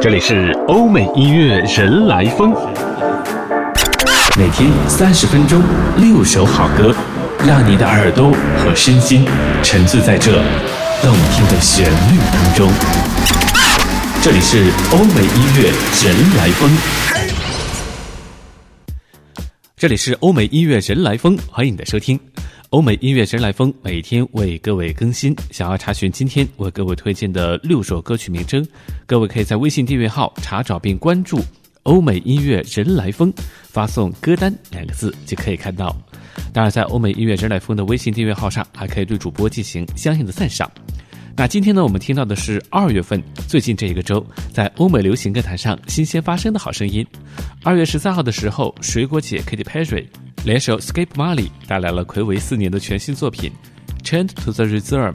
这里是欧美音乐人来疯，每天三十分钟，六首好歌，让你的耳朵和身心沉醉在这动听的旋律当中。这里是欧美音乐人来疯，这里是欧美音乐人来疯，欢迎你的收听。欧美音乐人来疯每天为各位更新，想要查询今天为各位推荐的六首歌曲名称，各位可以在微信订阅号查找并关注“欧美音乐人来疯”，发送“歌单”两个字就可以看到。当然，在欧美音乐人来疯的微信订阅号上，还可以对主播进行相应的赞赏。那今天呢，我们听到的是二月份最近这一个周在欧美流行歌坛上新鲜发生的好声音。二月十三号的时候，水果姐 Katy Perry。联手 Skip Marley 带来了魁违四年的全新作品《Chant to the Reserve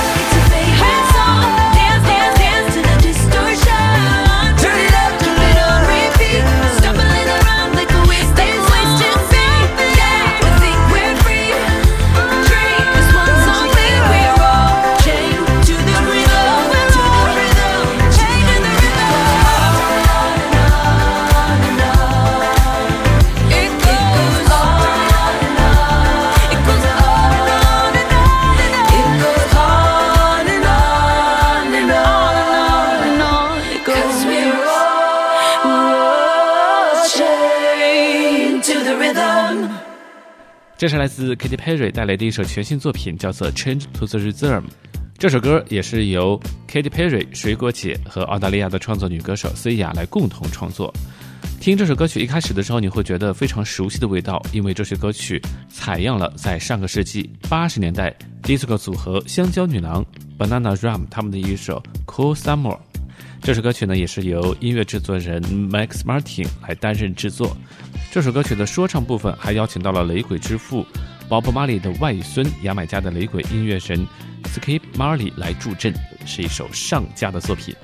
这是来自 Katy Perry 带来的一首全新作品，叫做《Change to the Rhythm》。这首歌也是由 Katy Perry、水果姐和澳大利亚的创作女歌手 C 雅来共同创作。听这首歌曲一开始的时候，你会觉得非常熟悉的味道，因为这首歌曲采样了在上个世纪八十年代 disco 组合香蕉女郎 Banana Ram 他们的一首 Cool Summer。这首歌曲呢，也是由音乐制作人 Max Martin 来担任制作。这首歌曲的说唱部分还邀请到了雷鬼之父 Bob Marley 的外孙，牙买加的雷鬼音乐神 Skip Marley 来助阵，是一首上佳的作品。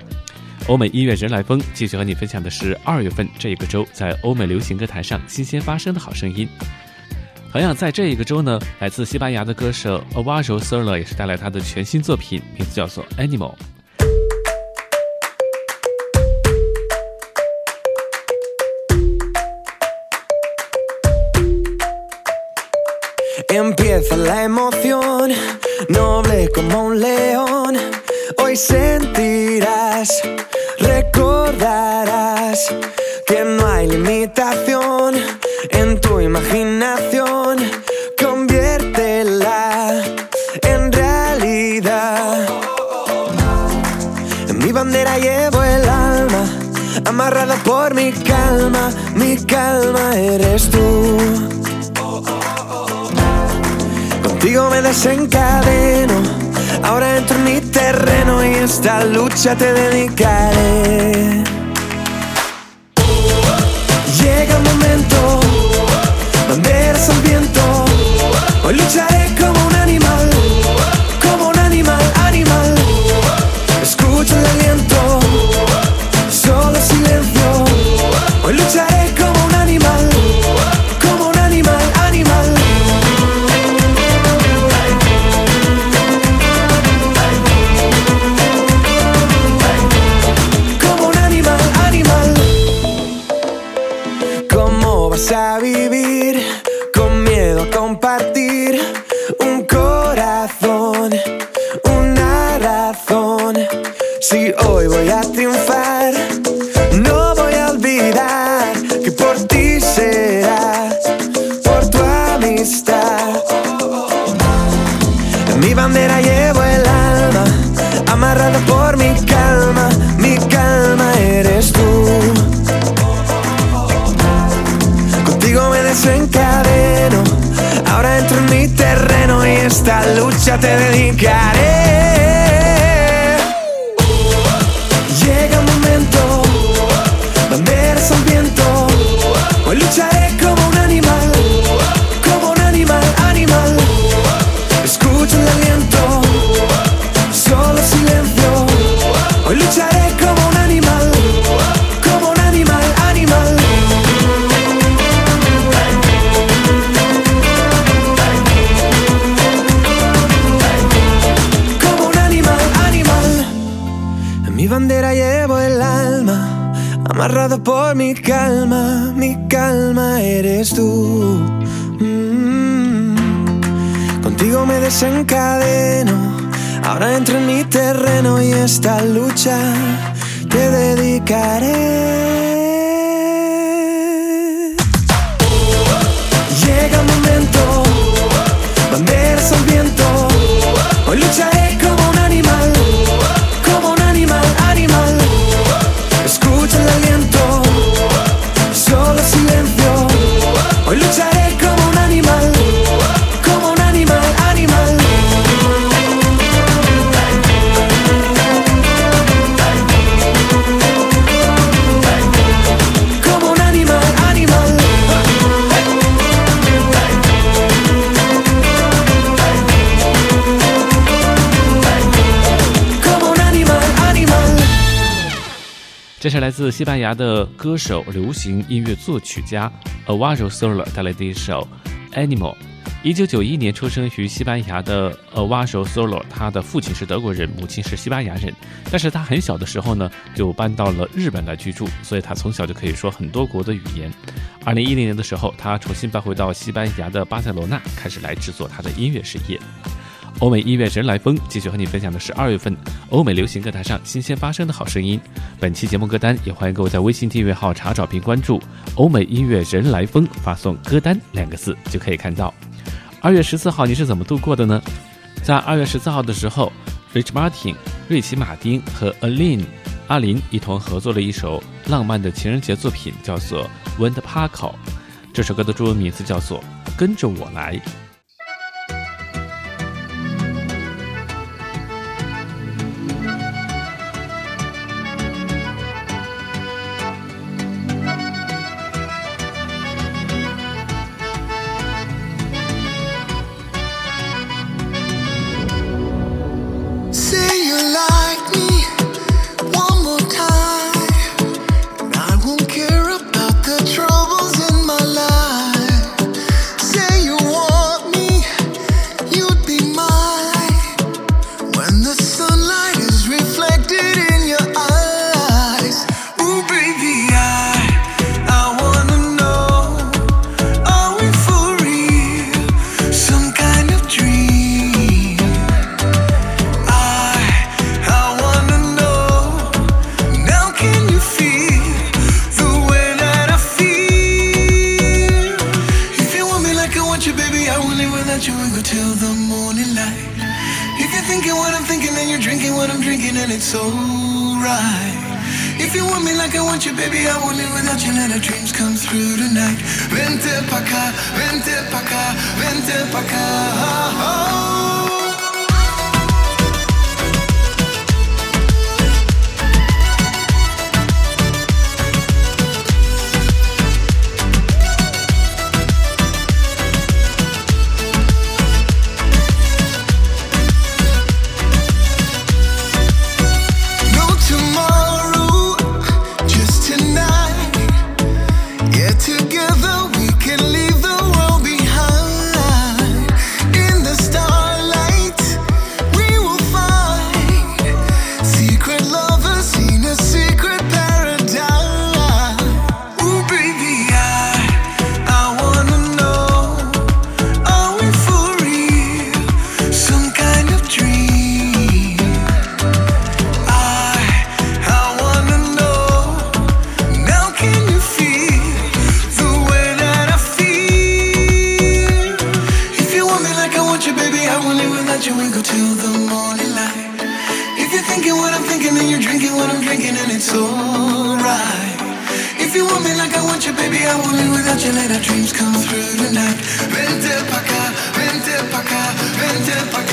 欧美音乐人来风继续和你分享的是二月份这一个周在欧美流行歌坛上新鲜发生的好声音。同样在这一个周呢，来自西班牙的歌手 Avaro Soler 也是带来他的全新作品，名字叫做 Animal。Empieza la emoción, noble como un león. Hoy sentirás recordarás que no hay limitación en tu imaginación. Conviértela en realidad. En mi bandera llevo el alma, amarrada por mi calma. Mi calma eres tú. Me desencadeno Ahora entro en mi terreno y esta lucha te dedicaré. Llega el momento, banderas al viento. Hoy lucharé como 혼자 来自西班牙的歌手、流行音乐作曲家 Avaro Sola 带来的一首《Animal》。一九九一年出生于西班牙的 Avaro Sola，他的父亲是德国人，母亲是西班牙人。但是他很小的时候呢，就搬到了日本来居住，所以他从小就可以说很多国的语言。二零一零年的时候，他重新搬回到西班牙的巴塞罗那，开始来制作他的音乐事业。欧美音乐人来风继续和你分享的是二月份欧美流行歌坛上新鲜发生的好声音。本期节目歌单也欢迎各位在微信订阅号查找并关注“欧美音乐人来风”，发送“歌单”两个字就可以看到。二月十四号你是怎么度过的呢？在二月十四号的时候，Rich Martin、瑞奇·马丁和 Aline 阿林一同合作了一首浪漫的情人节作品，叫做《Wind Park》。这首歌的中文名字叫做《跟着我来》。baby, I won't live without you. Let our dreams come through tonight. Vente pa'ca, vente pa'ca, vente.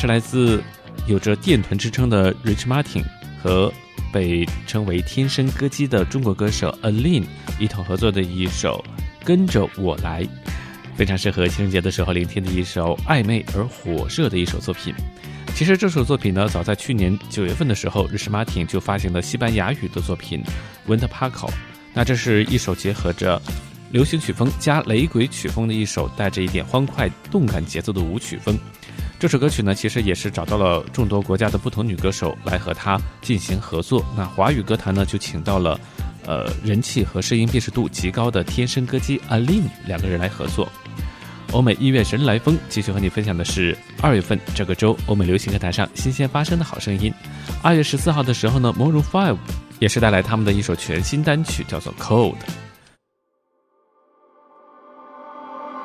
是来自有着电臀之称的 Rich Martin 和被称为“天生歌姬”的中国歌手 Aline 一同合作的一首《跟着我来》，非常适合情人节的时候聆听的一首暧昧而火热的一首作品。其实这首作品呢，早在去年九月份的时候，Rich Martin 就发行了西班牙语的作品《Winter Park》。那这是一首结合着流行曲风加雷鬼曲风的一首带着一点欢快动感节奏的舞曲风。这首歌曲呢，其实也是找到了众多国家的不同女歌手来和他进行合作。那华语歌坛呢，就请到了，呃，人气和声音辨识度极高的天生歌姬阿令两个人来合作。欧美音乐人来风继续和你分享的是二月份这个周欧美流行歌坛上新鲜发生的好声音。二月十四号的时候呢，Maroon Five 也是带来他们的一首全新单曲，叫做《Cold》。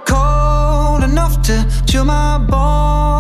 cold enough to chill my bones.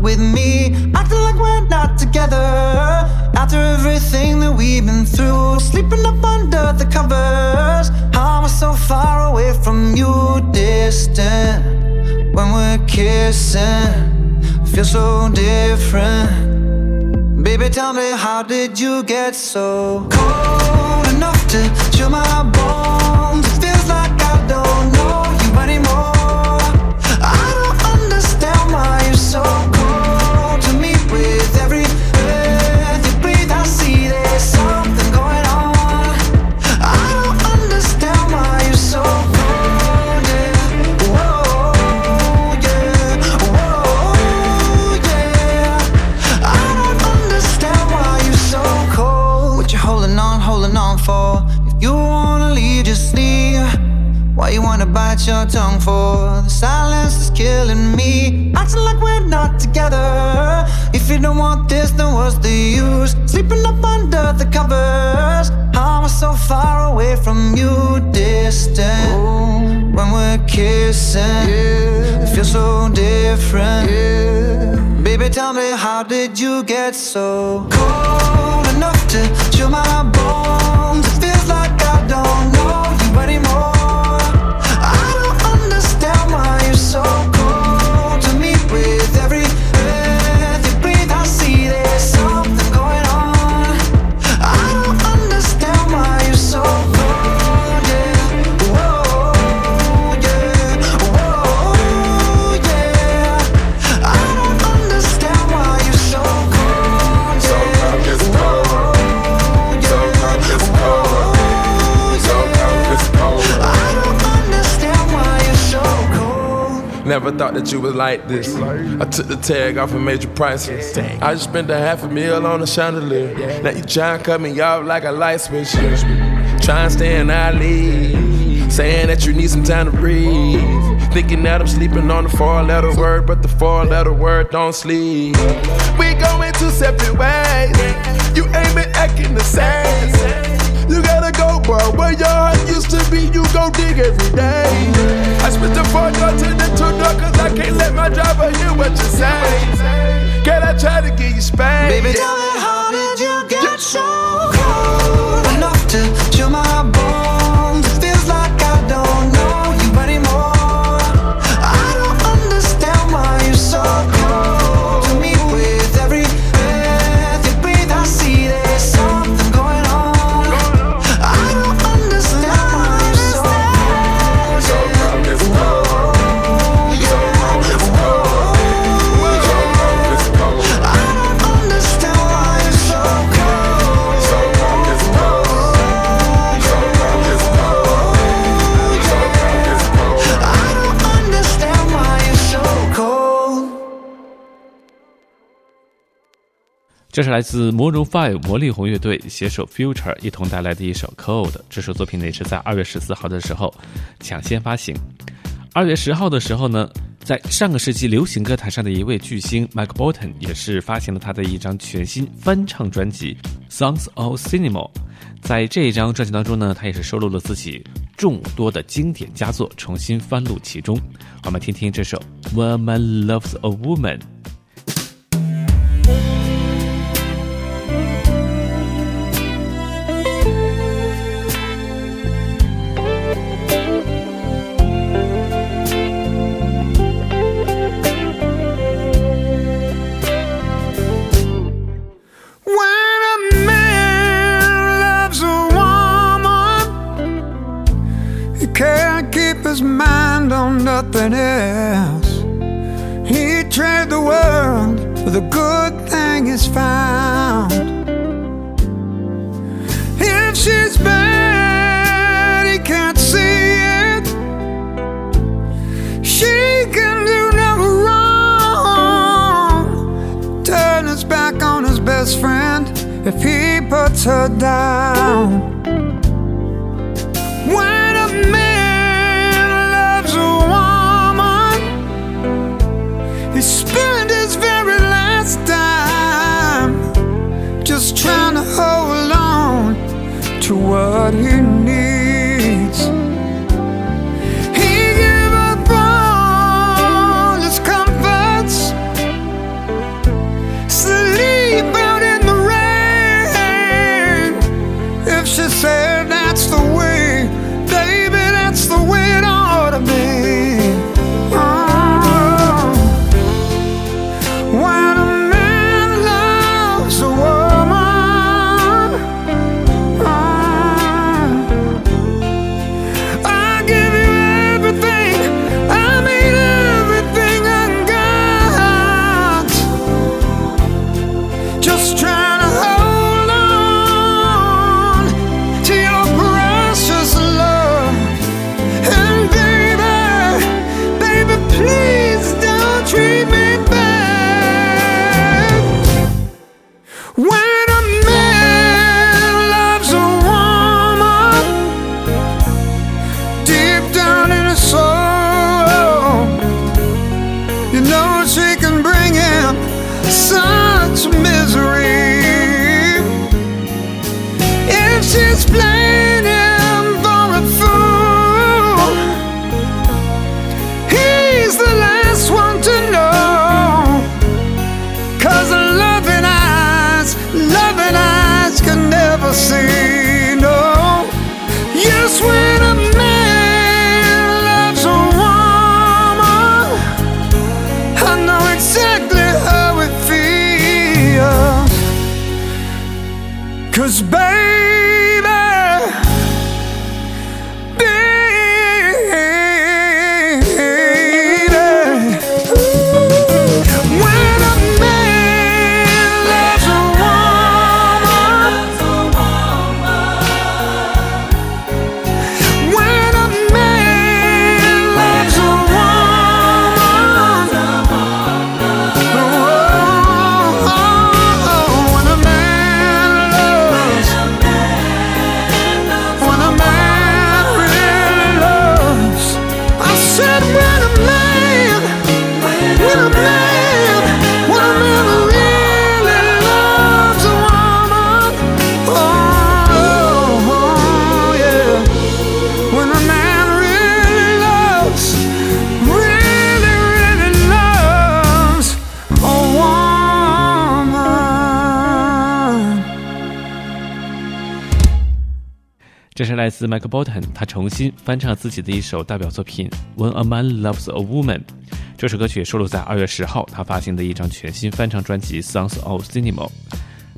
with me. Acting like we're not together. After everything that we've been through, sleeping up under the covers. How am I so far away from you, distant? When we're kissing, feel so different. Baby, tell me, how did you get so cold enough to chill my bones? It feels like I don't know you anymore. I don't understand why you're so holding on, holding on for? If you wanna leave, just leave. Why you wanna bite your tongue for? The silence is killing me. Acting like we're not together. If you don't want this, then what's the use? Sleeping up under the covers. How am I so far away from you, distant? When we're kissing, it feels so different. Baby, tell me, how did you get so cold enough to chill my bones? It feels like I don't know you anymore. I don't understand why you're so Never thought that you was like this. I took the tag off made you priceless. I just spent a half a meal on a chandelier. Now you try and cut me off like a light switch. Try and stay in our league. Saying that you need some time to breathe. Thinking that I'm sleeping on the four letter word, but the four letter word don't sleep. We going two separate ways. You ain't been acting the same. You gotta go, bro. Where your heart used to be, you go dig every day. I spit the four door to the two door, cause I can't let my driver hear what you say. Can I try to give you space? Baby, tell me how did you get so cold 这是来自 Maroon Five 魔力红乐队携手 Future 一同带来的一首 Cold。这首作品呢也是在二月十四号的时候抢先发行。二月十号的时候呢，在上个世纪流行歌坛上的一位巨星 Mike Bolton 也是发行了他的一张全新翻唱专辑《Songs of Cinema》。在这一张专辑当中呢，他也是收录了自己众多的经典佳作，重新翻录其中。我们听听这首《When Man Loves a Woman》。To what he 这是来自 Michael Bolton，他重新翻唱自己的一首代表作品《When a Man Loves a Woman》。这首歌曲收录在二月十号他发行的一张全新翻唱专辑《Songs of Cinema》。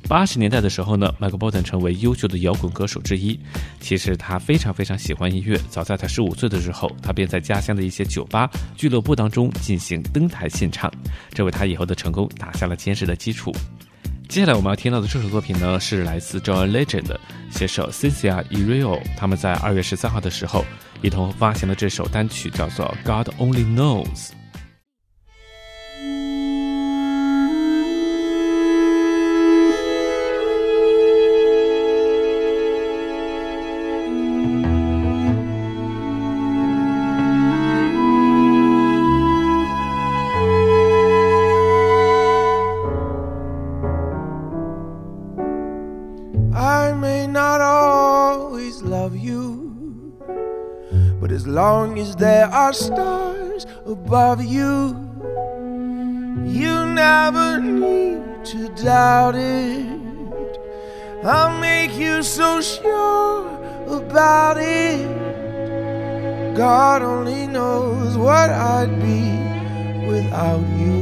八十年代的时候呢，Michael Bolton 成为优秀的摇滚歌手之一。其实他非常非常喜欢音乐，早在他十五岁的时候，他便在家乡的一些酒吧、俱乐部当中进行登台献唱，这为他以后的成功打下了坚实的基础。接下来我们要听到的这首作品呢，是来自 Joy Legend 的写手 Cynthia e r i o 他们在二月十三号的时候一同发行了这首单曲，叫做《God Only Knows》。I may not always love you, but as long as there are stars above you, you never need to doubt it. I'll make you so sure about it. God only knows what I'd be without you.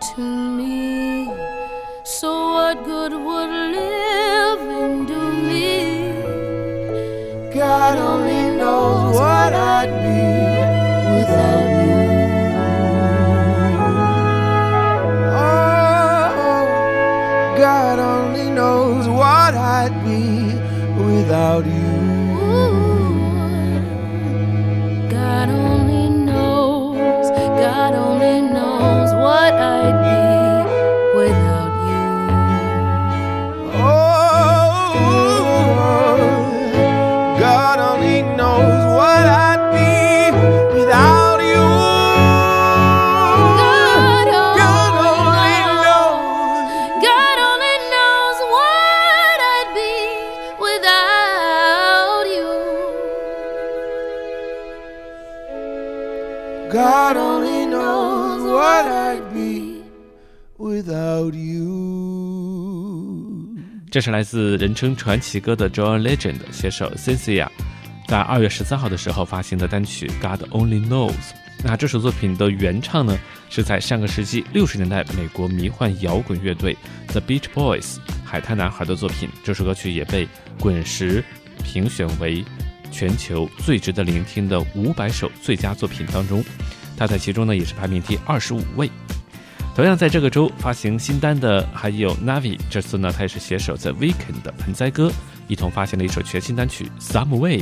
to me. So what good would living do me? God only knows what I'd be without you. Oh, God only knows what I'd be without you. Only knows what I'd be without you. 这是来自人称传奇歌的 John Legend 写手 Cynthia 在二月十三号的时候发行的单曲《God Only Knows》。那这首作品的原唱呢，是在上个世纪六十年代美国迷幻摇滚乐队 The Beach Boys 海滩男孩的作品。这首歌曲也被滚石评选为全球最值得聆听的五百首最佳作品当中，他在其中呢也是排名第二十五位。同样在这个周发行新单的还有 Navi，这次呢他也是携手 The Weekend 的盆栽哥一同发行了一首全新单曲《Some Way》。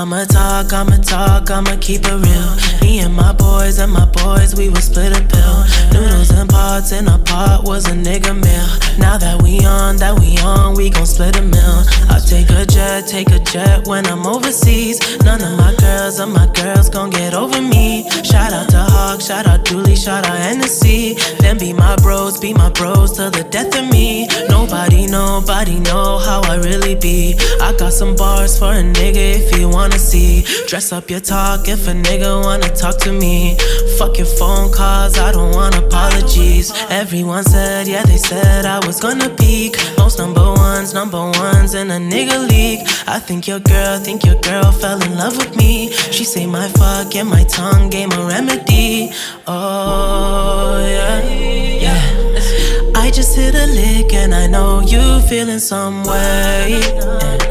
I'ma talk, I'ma talk, I'ma keep it real. Me and my boys and my boys, we would split a pill. Noodles and pots in a pot was a nigga meal. Now that we on, that we on, we gon' split a meal. I'll take a jet, take a jet when I'm overseas. None of my girls or my girls gon' get over me. Shout out to Hawk, shout out Julie, shout out Hennessy. Them be my bros, be my bros till the death of me. Nobody, nobody know how I really be. I got some bars for a nigga if you wanna see. Dress up your talk if a nigga wanna talk to me. Fuck your phone calls, I don't want apologies. Everyone said, yeah, they said I was gonna peak. Most number ones, number ones in a nigga league. I think your girl, think your girl fell in love with me. She say my fuck and my tongue gave a remedy. Oh, yeah, yeah. I just hit a lick and I know you feeling some way.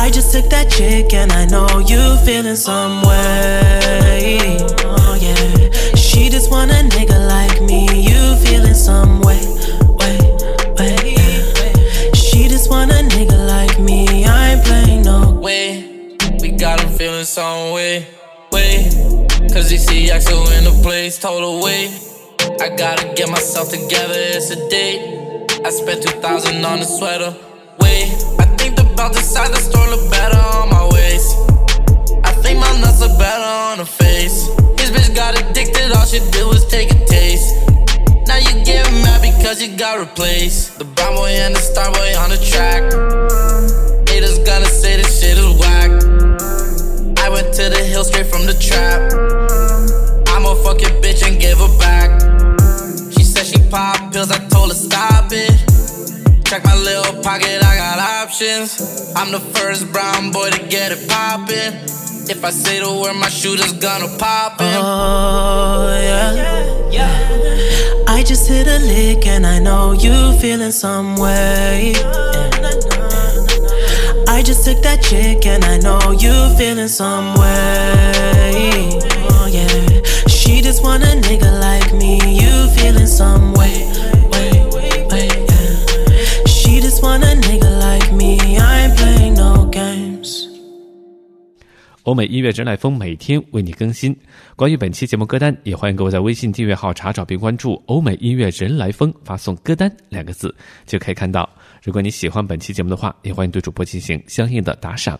I just took that chick and I know you feeling some way. Oh yeah. She just want a nigga like me. You feeling some way, way, way. She just want a nigga like me. I ain't playing no way. We got him feeling some way, way. Cause he see Axel in the place, her wait. I gotta get myself together, it's a date. I spent 2000 on a sweater, belt inside the store look better on my waist. I think my nuts look better on her face. His bitch got addicted, all she did was take a taste. Now you get mad because you got replaced. The brown boy and the star boy on the track. Haters gonna say this shit is whack. I went to the hill straight from the trap. I'm a fucking bitch and give her back. She said she pop pills, I told her stop it. Check my little pocket, I got options. I'm the first brown boy to get it poppin'. If I say the word, my shooter's gonna pop it. Oh yeah. yeah. I just hit a lick and I know you feeling some way. I just took that chick and I know you feeling some way. Oh yeah. She just want a nigga like me. You feeling some way. way, way, yeah. She want a nigga like me. i playing no games. 欧美音乐人来风每天为你更新。关于本期节目歌单，也欢迎各位在微信订阅号查找并关注“欧美音乐人来风”，发送“歌单”两个字就可以看到。如果你喜欢本期节目的话，也欢迎对主播进行相应的打赏